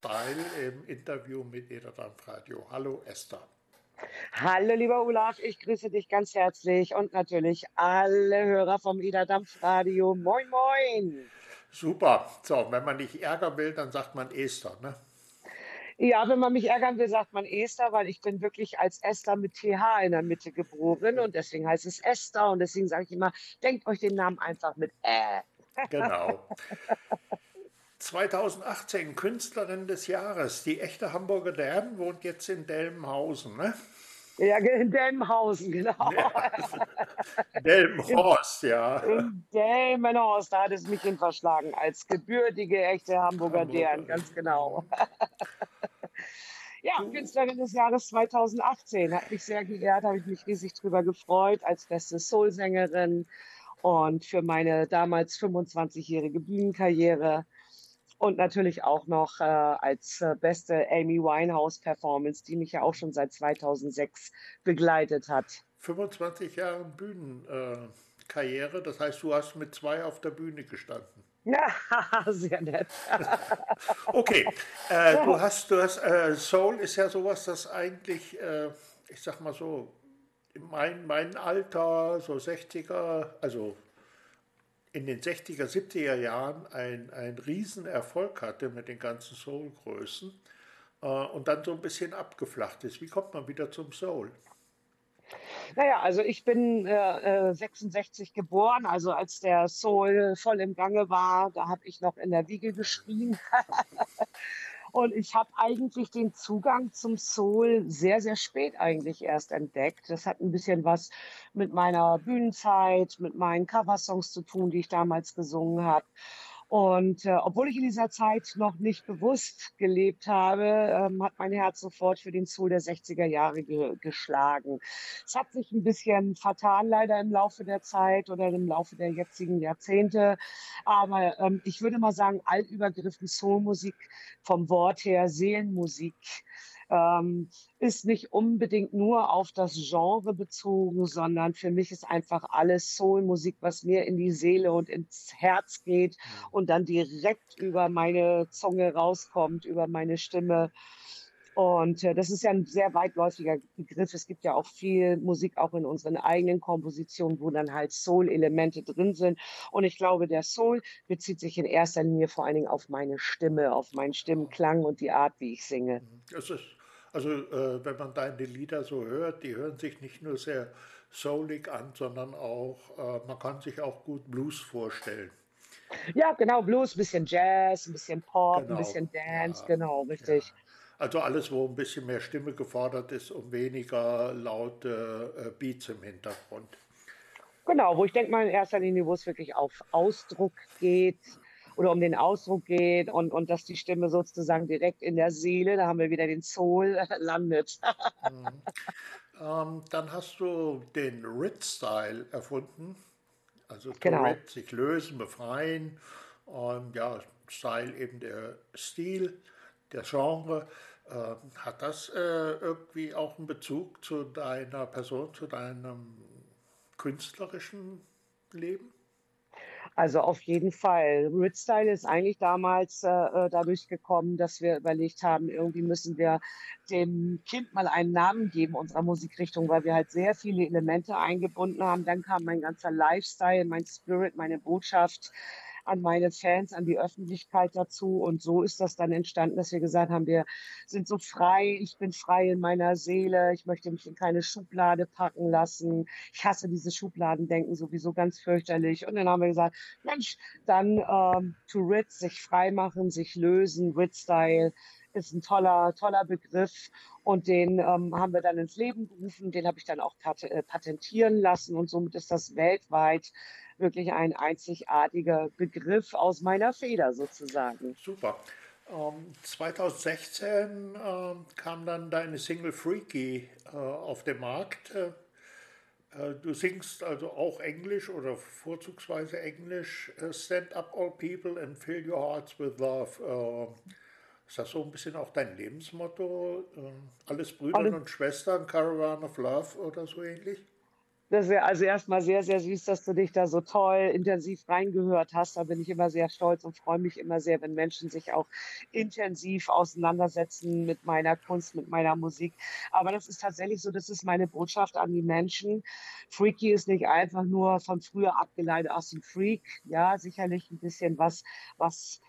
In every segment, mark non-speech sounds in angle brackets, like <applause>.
Style im Interview mit Ederdampf Radio. Hallo Esther. Hallo lieber Olaf, ich grüße dich ganz herzlich und natürlich alle Hörer vom Ederdampf Radio. Moin, moin. Super. So, wenn man nicht ärgern will, dann sagt man Esther, ne? Ja, wenn man mich ärgern will, sagt man Esther, weil ich bin wirklich als Esther mit TH in der Mitte geboren und deswegen heißt es Esther und deswegen sage ich immer, denkt euch den Namen einfach mit Ä. Genau. <laughs> 2018 Künstlerin des Jahres. Die echte Hamburger Dam wohnt jetzt in Delmenhausen, ne? Ja, in Delmenhausen, genau. Ja. <laughs> Delmenhorst, ja. In Delmenhorst, da hat es mich hin verschlagen, als gebürtige, echte Hamburger Hamburger. Dern, ganz genau. <laughs> Ja, Künstlerin des Jahres 2018. Hat mich sehr geehrt, habe ich mich riesig drüber gefreut, als beste Soul-Sängerin und für meine damals 25-jährige Bühnenkarriere und natürlich auch noch äh, als äh, beste Amy Winehouse-Performance, die mich ja auch schon seit 2006 begleitet hat. 25 Jahre Bühnenkarriere, äh, das heißt, du hast mit zwei auf der Bühne gestanden. Ja, <laughs> sehr nett. <laughs> okay, äh, du hast, du hast äh, Soul ist ja sowas, das eigentlich, äh, ich sag mal so, mein, mein Alter, so 60er, also in den 60er, 70er Jahren ein, ein Riesenerfolg hatte mit den ganzen Soul-Größen äh, und dann so ein bisschen abgeflacht ist. Wie kommt man wieder zum Soul? Naja, also ich bin äh, 66 äh, geboren, also als der Soul voll im Gange war, da habe ich noch in der Wiege geschrien. <laughs> Und ich habe eigentlich den Zugang zum Soul sehr, sehr spät eigentlich erst entdeckt. Das hat ein bisschen was mit meiner Bühnenzeit, mit meinen Coversongs zu tun, die ich damals gesungen habe. Und äh, obwohl ich in dieser Zeit noch nicht bewusst gelebt habe, ähm, hat mein Herz sofort für den Soul der 60er Jahre ge geschlagen. Es hat sich ein bisschen vertan leider im Laufe der Zeit oder im Laufe der jetzigen Jahrzehnte. Aber ähm, ich würde mal sagen, altübergriffen Soulmusik vom Wort her, Seelenmusik ähm, ist nicht unbedingt nur auf das Genre bezogen, sondern für mich ist einfach alles Soulmusik, was mir in die Seele und ins Herz geht und dann direkt über meine Zunge rauskommt, über meine Stimme. Und äh, das ist ja ein sehr weitläufiger Begriff. Es gibt ja auch viel Musik auch in unseren eigenen Kompositionen, wo dann halt Soul-Elemente drin sind. Und ich glaube, der Soul bezieht sich in erster Linie vor allen Dingen auf meine Stimme, auf meinen Stimmenklang und die Art, wie ich singe. Das ist also äh, wenn man deine Lieder so hört, die hören sich nicht nur sehr soulig an, sondern auch, äh, man kann sich auch gut Blues vorstellen. Ja, genau, Blues, ein bisschen Jazz, ein bisschen Pop, genau. ein bisschen Dance, ja, genau, richtig. Ja. Also alles, wo ein bisschen mehr Stimme gefordert ist und weniger laute äh, Beats im Hintergrund. Genau, wo ich denke mal in erster Linie, wo es wirklich auf Ausdruck geht, oder um den Ausdruck geht und, und dass die Stimme sozusagen direkt in der Seele, da haben wir wieder den Soul, <laughs> landet. mhm. ähm, dann hast du den Rit-Style erfunden, also genau. Rit, sich lösen, befreien und ja, Style eben der Stil, der Genre. Äh, hat das äh, irgendwie auch einen Bezug zu deiner Person, zu deinem künstlerischen Leben? Also auf jeden Fall. Ritstyle ist eigentlich damals äh, äh, dadurch gekommen, dass wir überlegt haben, irgendwie müssen wir dem Kind mal einen Namen geben unserer Musikrichtung, weil wir halt sehr viele Elemente eingebunden haben. Dann kam mein ganzer Lifestyle, mein Spirit, meine Botschaft an meine Fans, an die Öffentlichkeit dazu. Und so ist das dann entstanden, dass wir gesagt haben, wir sind so frei, ich bin frei in meiner Seele, ich möchte mich in keine Schublade packen lassen. Ich hasse diese Schubladendenken sowieso ganz fürchterlich. Und dann haben wir gesagt, Mensch, dann ähm, to Ritz, sich frei machen, sich lösen, Ritz-Style ist ein toller, toller Begriff und den ähm, haben wir dann ins Leben gerufen. Den habe ich dann auch pat äh, patentieren lassen und somit ist das weltweit wirklich ein einzigartiger Begriff aus meiner Feder sozusagen. Super. Ähm, 2016 äh, kam dann deine Single Freaky äh, auf den Markt. Äh, äh, du singst also auch Englisch oder vorzugsweise Englisch. Äh, Stand up all people and fill your hearts with love. Äh, ist das so ein bisschen auch dein Lebensmotto? Alles Brüder Alle. und Schwestern, Caravan of Love oder so ähnlich? Das wäre also erstmal sehr, sehr süß, dass du dich da so toll intensiv reingehört hast. Da bin ich immer sehr stolz und freue mich immer sehr, wenn Menschen sich auch intensiv auseinandersetzen mit meiner Kunst, mit meiner Musik. Aber das ist tatsächlich so, das ist meine Botschaft an die Menschen. Freaky ist nicht einfach nur von früher abgeleitet aus dem Freak. Ja, sicherlich ein bisschen was, was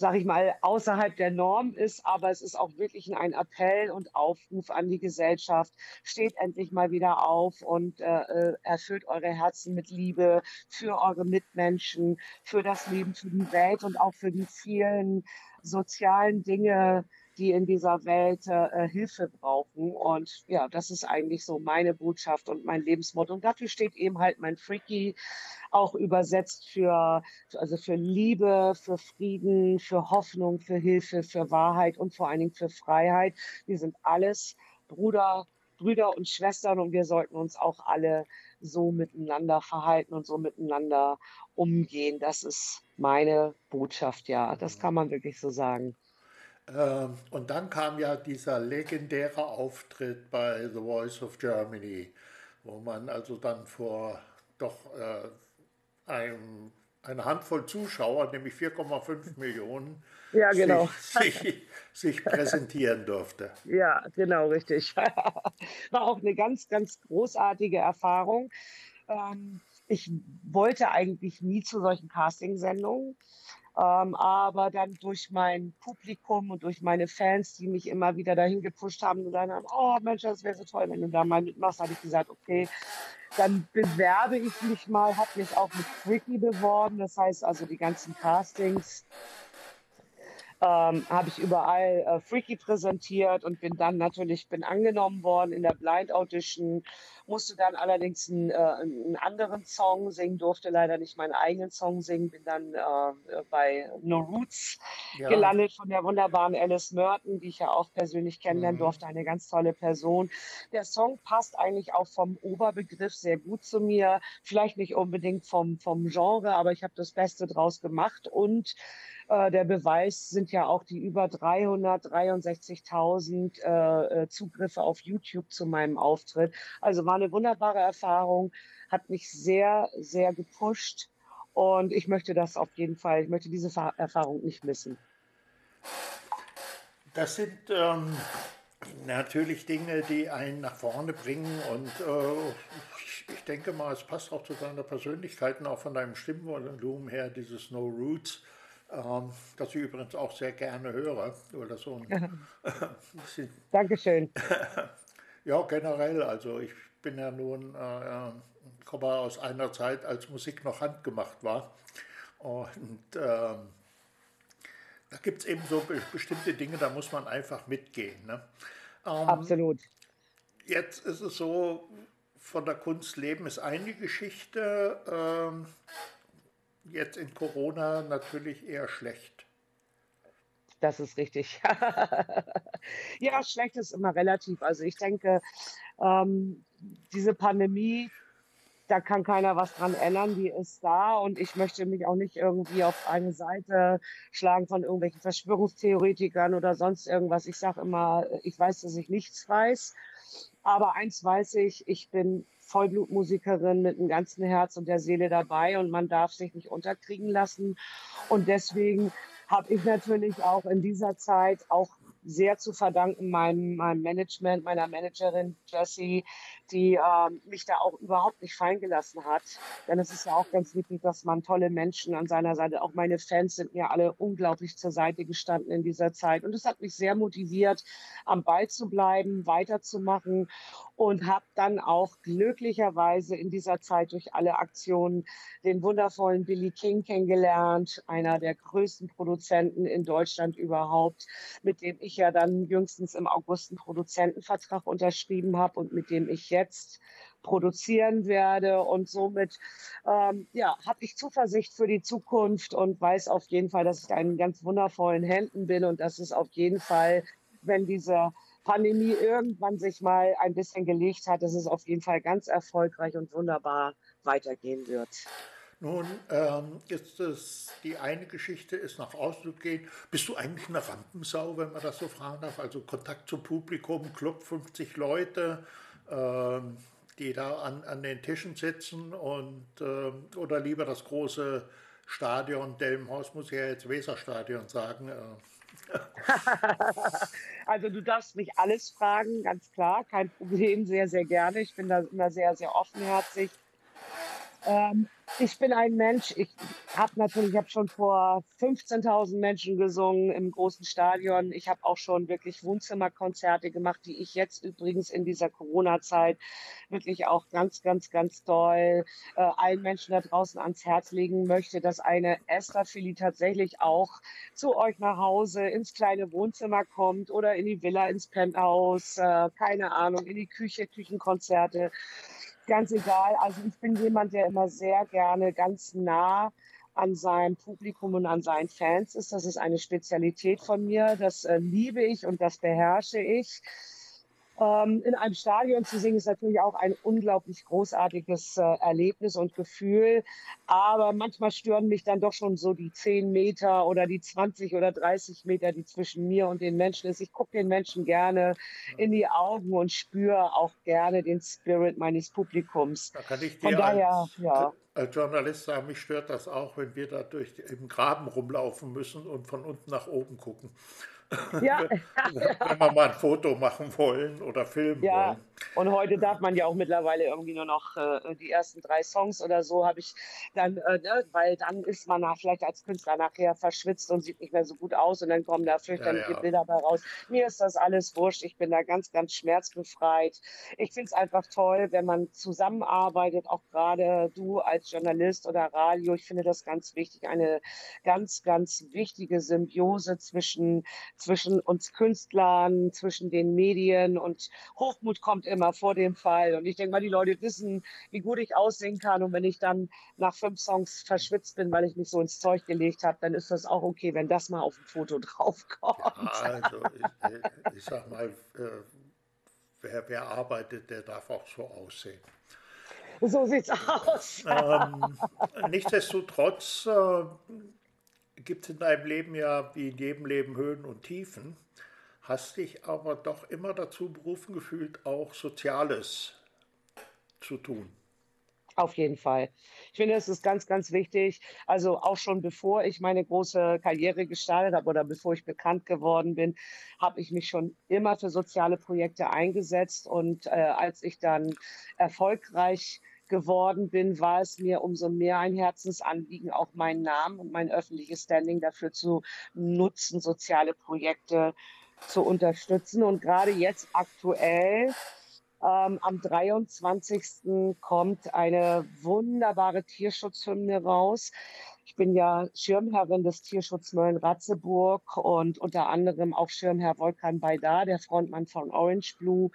sag ich mal, außerhalb der Norm ist, aber es ist auch wirklich ein Appell und Aufruf an die Gesellschaft. Steht endlich mal wieder auf und äh, äh, erfüllt eure Herzen mit Liebe für eure Mitmenschen, für das Leben, für die Welt und auch für die vielen sozialen Dinge, die in dieser Welt äh, Hilfe brauchen. Und ja, das ist eigentlich so meine Botschaft und mein Lebensmotto. Und dafür steht eben halt mein Freaky, auch übersetzt für, also für Liebe, für Frieden, für Hoffnung, für Hilfe, für Wahrheit und vor allen Dingen für Freiheit. Wir sind alles Bruder, Brüder und Schwestern und wir sollten uns auch alle so miteinander verhalten und so miteinander umgehen. Das ist meine Botschaft, ja. Das kann man wirklich so sagen. Ähm, und dann kam ja dieser legendäre Auftritt bei The Voice of Germany, wo man also dann vor doch äh, einem, eine Handvoll Zuschauer, nämlich 4,5 <laughs> Millionen, ja, genau. sich, sich, sich, präsentieren durfte. <laughs> Ja, genau, richtig. <laughs> War auch eine ganz, ganz großartige Erfahrung. Ähm, ich wollte eigentlich nie zu solchen Castingsendungen. Ähm, aber dann durch mein Publikum und durch meine Fans, die mich immer wieder dahin gepusht haben und dann haben, oh Mensch, das wäre so toll, wenn du da mal mitmachst, habe ich gesagt, okay, dann bewerbe ich mich mal, habe mich auch mit Freaky beworben. Das heißt also die ganzen Castings ähm, habe ich überall äh, Freaky präsentiert und bin dann natürlich bin angenommen worden in der Blind Audition musste dann allerdings einen, äh, einen anderen Song singen, durfte leider nicht meinen eigenen Song singen, bin dann äh, bei No Roots ja. gelandet von der wunderbaren Alice Merton, die ich ja auch persönlich kennenlernen mhm. durfte, eine ganz tolle Person. Der Song passt eigentlich auch vom Oberbegriff sehr gut zu mir, vielleicht nicht unbedingt vom, vom Genre, aber ich habe das Beste draus gemacht und äh, der Beweis sind ja auch die über 363.000 äh, äh, Zugriffe auf YouTube zu meinem Auftritt. Also war eine wunderbare Erfahrung, hat mich sehr, sehr gepusht und ich möchte das auf jeden Fall, ich möchte diese Erfahrung nicht missen. Das sind ähm, natürlich Dinge, die einen nach vorne bringen und äh, ich, ich, denke mal, es passt auch zu deiner Persönlichkeit und auch von deinem Stimmvolumen her, dieses No Roots ähm, das ich übrigens auch sehr gerne höre. Oder so ein <laughs> <laughs> Dankeschön. <laughs> ja, generell. Also ich bin ja nun, äh, komme aus einer Zeit, als Musik noch handgemacht war. Und äh, da gibt es eben so bestimmte Dinge, da muss man einfach mitgehen. Ne? Ähm, Absolut. Jetzt ist es so, von der Kunst leben ist eine Geschichte. Ähm, jetzt in Corona natürlich eher schlecht. Das ist richtig. <laughs> ja, schlecht ist immer relativ. Also ich denke, ähm, diese Pandemie, da kann keiner was dran ändern, die ist da und ich möchte mich auch nicht irgendwie auf eine Seite schlagen von irgendwelchen Verschwörungstheoretikern oder sonst irgendwas. Ich sage immer, ich weiß, dass ich nichts weiß, aber eins weiß ich, ich bin Vollblutmusikerin mit dem ganzen Herz und der Seele dabei und man darf sich nicht unterkriegen lassen. Und deswegen habe ich natürlich auch in dieser Zeit auch sehr zu verdanken meinem, meinem Management, meiner Managerin Jessie, die äh, mich da auch überhaupt nicht fallen gelassen hat. Denn es ist ja auch ganz wichtig, dass man tolle Menschen an seiner Seite, auch meine Fans sind mir alle unglaublich zur Seite gestanden in dieser Zeit. Und es hat mich sehr motiviert, am Ball zu bleiben, weiterzumachen und habe dann auch glücklicherweise in dieser Zeit durch alle Aktionen den wundervollen Billy King kennengelernt, einer der größten Produzenten in Deutschland überhaupt, mit dem ich ja dann jüngstens im August einen Produzentenvertrag unterschrieben habe und mit dem ich jetzt produzieren werde. Und somit ähm, ja, habe ich Zuversicht für die Zukunft und weiß auf jeden Fall, dass ich in ganz wundervollen Händen bin und dass es auf jeden Fall, wenn diese Pandemie irgendwann sich mal ein bisschen gelegt hat, dass es auf jeden Fall ganz erfolgreich und wunderbar weitergehen wird. Nun, ähm, ist es die eine Geschichte, ist nach außen gehen. Bist du eigentlich eine Rampensau, wenn man das so fragen darf? Also Kontakt zum Publikum, Club 50 Leute, ähm, die da an, an den Tischen sitzen und äh, oder lieber das große Stadion, Delmenhaus muss ich ja jetzt Weserstadion sagen. Äh. <laughs> also du darfst mich alles fragen, ganz klar, kein Problem, sehr, sehr gerne. Ich bin da immer sehr, sehr offenherzig. Ähm, ich bin ein Mensch, ich habe natürlich, ich habe schon vor 15.000 Menschen gesungen im großen Stadion. Ich habe auch schon wirklich Wohnzimmerkonzerte gemacht, die ich jetzt übrigens in dieser Corona-Zeit wirklich auch ganz, ganz, ganz toll äh, allen Menschen da draußen ans Herz legen möchte, dass eine Esther Philly tatsächlich auch zu euch nach Hause ins kleine Wohnzimmer kommt oder in die Villa, ins Penthouse, äh, keine Ahnung, in die Küche, Küchenkonzerte ganz egal. Also ich bin jemand, der immer sehr gerne ganz nah an seinem Publikum und an seinen Fans ist. Das ist eine Spezialität von mir. Das äh, liebe ich und das beherrsche ich. Ähm, in einem Stadion zu singen ist natürlich auch ein unglaublich großartiges äh, Erlebnis und Gefühl. Aber manchmal stören mich dann doch schon so die 10 Meter oder die 20 oder 30 Meter, die zwischen mir und den Menschen ist. Ich gucke den Menschen gerne in die Augen und spüre auch gerne den Spirit meines Publikums. Da kann ich dir Von daher, als, ja. als Journalist sagen, mich stört das auch, wenn wir da durch im Graben rumlaufen müssen und von unten nach oben gucken. Ja. <laughs> Wenn wir mal ein Foto machen wollen oder filmen ja. wollen. Und heute darf man ja auch mittlerweile irgendwie nur noch äh, die ersten drei Songs oder so habe ich dann, äh, ne, weil dann ist man nach, vielleicht als Künstler nachher verschwitzt und sieht nicht mehr so gut aus und dann kommen da fürchterliche ja, ja. Bilder dabei raus. Mir ist das alles wurscht. Ich bin da ganz, ganz schmerzbefreit. Ich finde es einfach toll, wenn man zusammenarbeitet, auch gerade du als Journalist oder Radio. Ich finde das ganz wichtig, eine ganz, ganz wichtige Symbiose zwischen zwischen uns Künstlern, zwischen den Medien und Hochmut kommt immer vor dem Fall. Und ich denke mal, die Leute wissen, wie gut ich aussehen kann. Und wenn ich dann nach fünf Songs verschwitzt bin, weil ich mich so ins Zeug gelegt habe, dann ist das auch okay, wenn das mal auf dem Foto <laughs> draufkommt. Ja, also ich, ich sag mal, äh, wer, wer arbeitet, der darf auch so aussehen. So sieht's aus. Ähm, nichtsdestotrotz äh, gibt es in deinem Leben ja wie in jedem Leben Höhen und Tiefen, hast dich aber doch immer dazu berufen gefühlt, auch Soziales zu tun. Auf jeden Fall. Ich finde, es ist ganz, ganz wichtig. Also auch schon bevor ich meine große Karriere gestartet habe oder bevor ich bekannt geworden bin, habe ich mich schon immer für soziale Projekte eingesetzt. Und äh, als ich dann erfolgreich geworden bin, war es mir umso mehr ein Herzensanliegen, auch meinen Namen und mein öffentliches Standing dafür zu nutzen, soziale Projekte zu unterstützen. Und gerade jetzt aktuell ähm, am 23. kommt eine wunderbare Tierschutzhymne raus. Ich bin ja Schirmherrin des Tierschutzmöllen Ratzeburg und unter anderem auch Schirmherr Volkan Baydar, der Frontmann von Orange Blue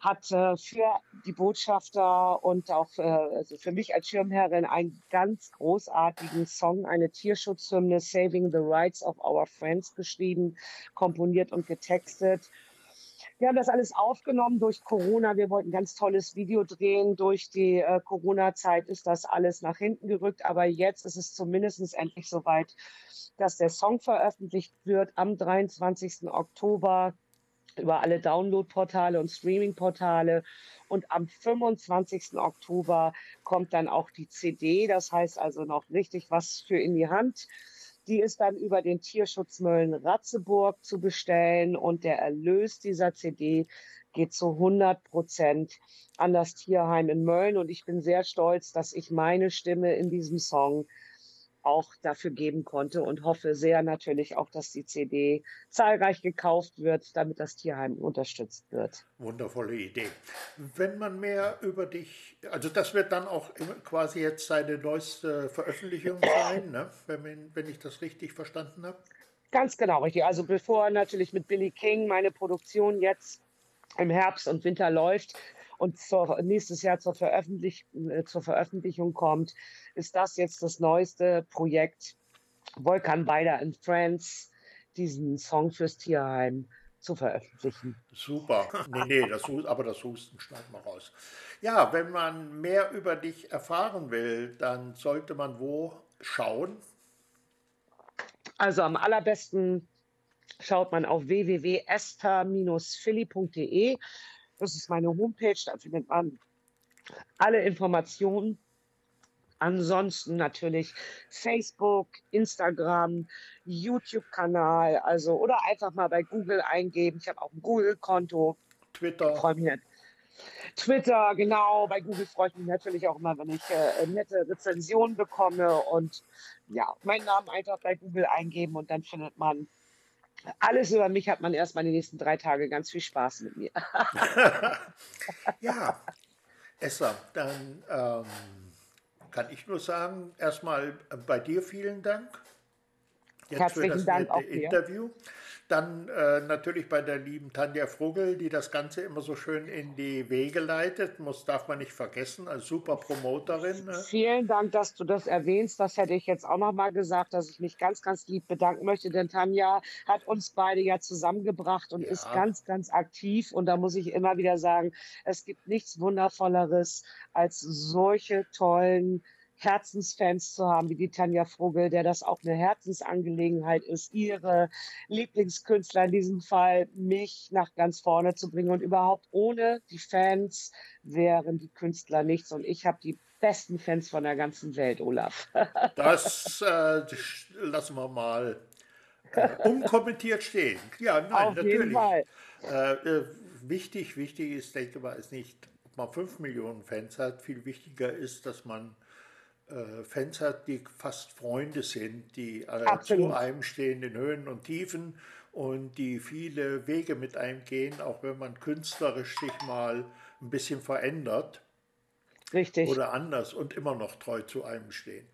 hat äh, für die Botschafter und auch äh, also für mich als Schirmherrin einen ganz großartigen Song, eine Tierschutzhymne Saving the Rights of Our Friends geschrieben, komponiert und getextet. Wir haben das alles aufgenommen durch Corona. Wir wollten ein ganz tolles Video drehen. Durch die äh, Corona-Zeit ist das alles nach hinten gerückt. Aber jetzt ist es zumindest endlich soweit, dass der Song veröffentlicht wird am 23. Oktober über alle Download-Portale und Streaming-Portale. Und am 25. Oktober kommt dann auch die CD. Das heißt also noch richtig was für in die Hand. Die ist dann über den Tierschutzmöllen Ratzeburg zu bestellen und der Erlös dieser CD geht zu 100 Prozent an das Tierheim in Mölln. Und ich bin sehr stolz, dass ich meine Stimme in diesem Song auch dafür geben konnte und hoffe sehr natürlich auch, dass die CD zahlreich gekauft wird, damit das Tierheim unterstützt wird. Wundervolle Idee. Wenn man mehr über dich, also das wird dann auch quasi jetzt seine neueste Veröffentlichung sein, ne? wenn, wenn ich das richtig verstanden habe. Ganz genau, richtig. Also bevor natürlich mit Billy King meine Produktion jetzt im Herbst und Winter läuft, und zur, nächstes Jahr zur, Veröffentlich äh, zur Veröffentlichung kommt, ist das jetzt das neueste Projekt Volkan Beider and Friends, diesen Song fürs Tierheim zu veröffentlichen. Super. Nee, nee, das, aber das Husten schneiden wir raus. Ja, wenn man mehr über dich erfahren will, dann sollte man wo schauen? Also am allerbesten schaut man auf www.ester-philly.de. Das ist meine Homepage, da findet man alle Informationen. Ansonsten natürlich Facebook, Instagram, YouTube-Kanal, also oder einfach mal bei Google eingeben. Ich habe auch ein Google-Konto. Twitter. Freue mich nicht. Twitter, genau. Bei Google freue ich mich natürlich auch immer, wenn ich äh, nette Rezensionen bekomme. Und ja, meinen Namen einfach bei Google eingeben und dann findet man alles über mich, hat man erstmal die nächsten drei Tage ganz viel Spaß mit mir. <laughs> ja, Esther, dann ähm, kann ich nur sagen, erstmal bei dir vielen Dank. Jetzt Herzlichen für das Dank nette Interview. Dann äh, natürlich bei der lieben Tanja Vogel, die das Ganze immer so schön in die Wege leitet. Muss, darf man nicht vergessen, als super Promoterin. Ne? Vielen Dank, dass du das erwähnst. Das hätte ich jetzt auch noch mal gesagt, dass ich mich ganz, ganz lieb bedanken möchte. Denn Tanja hat uns beide ja zusammengebracht und ja. ist ganz, ganz aktiv. Und da muss ich immer wieder sagen, es gibt nichts Wundervolleres als solche tollen Herzensfans zu haben, wie die Tanja Vogel, der das auch eine Herzensangelegenheit ist, ihre Lieblingskünstler in diesem Fall, mich nach ganz vorne zu bringen. Und überhaupt ohne die Fans wären die Künstler nichts. Und ich habe die besten Fans von der ganzen Welt, Olaf. <laughs> das äh, lassen wir mal äh, unkommentiert stehen. Ja, nein, Auf natürlich. Jeden Fall. Äh, äh wichtig, wichtig ist, denke ich mal, ist nicht, ob man fünf Millionen Fans hat. Viel wichtiger ist, dass man Fans hat, die fast Freunde sind, die äh, zu einem stehen in Höhen und Tiefen und die viele Wege mit einem gehen, auch wenn man künstlerisch sich mal ein bisschen verändert. Richtig. Oder anders und immer noch treu zu einem stehen.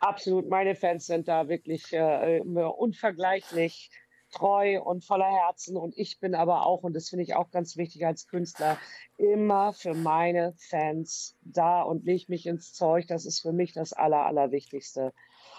Absolut, meine Fans sind da wirklich äh, unvergleichlich treu und voller Herzen. Und ich bin aber auch, und das finde ich auch ganz wichtig als Künstler, immer für meine Fans da und lege mich ins Zeug. Das ist für mich das Aller, Allerwichtigste.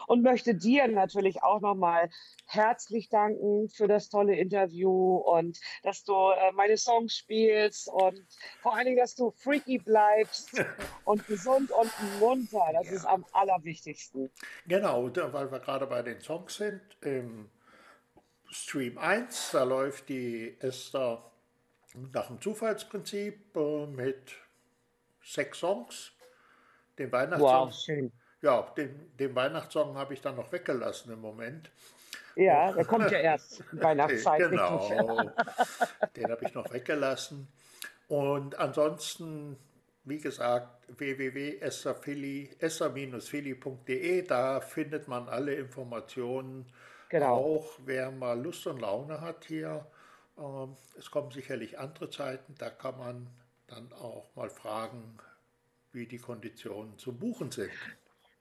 Und möchte dir natürlich auch nochmal herzlich danken für das tolle Interview und dass du äh, meine Songs spielst und vor allen Dingen, dass du freaky bleibst <laughs> und gesund und munter. Das ja. ist am allerwichtigsten. Genau, weil wir gerade bei den Songs sind. Ähm Stream 1, da läuft die Esther nach dem Zufallsprinzip äh, mit sechs Songs. Den Weihnachtssong. Wow, schön. Ja, den, den Weihnachtssong habe ich dann noch weggelassen im Moment. Ja, der kommt ja <laughs> erst Weihnachtszeit. genau, <laughs> den habe ich noch weggelassen. Und ansonsten, wie gesagt, www.esser-philly.de, da findet man alle Informationen Genau. Auch wer mal Lust und Laune hat hier, ähm, es kommen sicherlich andere Zeiten, da kann man dann auch mal fragen, wie die Konditionen zu buchen sind.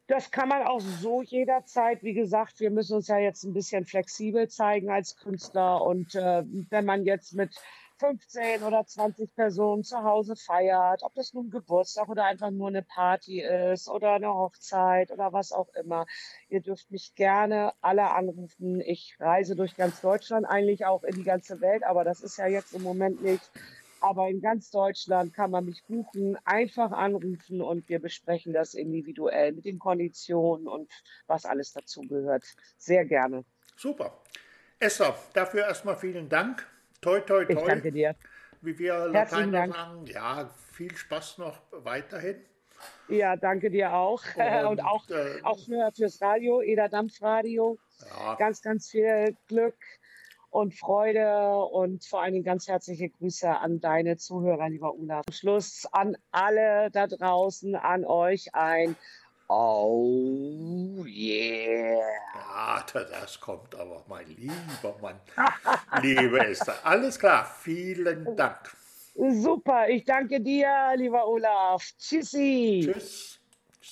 Das kann man auch so jederzeit. Wie gesagt, wir müssen uns ja jetzt ein bisschen flexibel zeigen als Künstler. Und äh, wenn man jetzt mit 15 oder 20 Personen zu Hause feiert, ob das nun Geburtstag oder einfach nur eine Party ist oder eine Hochzeit oder was auch immer. Ihr dürft mich gerne alle anrufen. Ich reise durch ganz Deutschland, eigentlich auch in die ganze Welt, aber das ist ja jetzt im Moment nicht. Aber in ganz Deutschland kann man mich buchen, einfach anrufen und wir besprechen das individuell mit den Konditionen und was alles dazu gehört. Sehr gerne. Super. Esther, dafür erstmal vielen Dank. Toi, toi, toi. Ich danke dir. Wie wir Lateiner sagen, ja, viel Spaß noch weiterhin. Ja, danke dir auch. <laughs> Und, und auch, äh, auch für, fürs Radio, Eder Dampfradio. Ja. Ganz, ganz viel Glück und Freude und vor allen Dingen ganz herzliche Grüße an deine Zuhörer, lieber Ulla. Zum Schluss an alle da draußen, an euch ein Oh yeah. Ja, das kommt aber, mein lieber Mann. Liebe Esther, alles klar, vielen Dank. Super, ich danke dir, lieber Olaf. Tschüssi. Tschüss.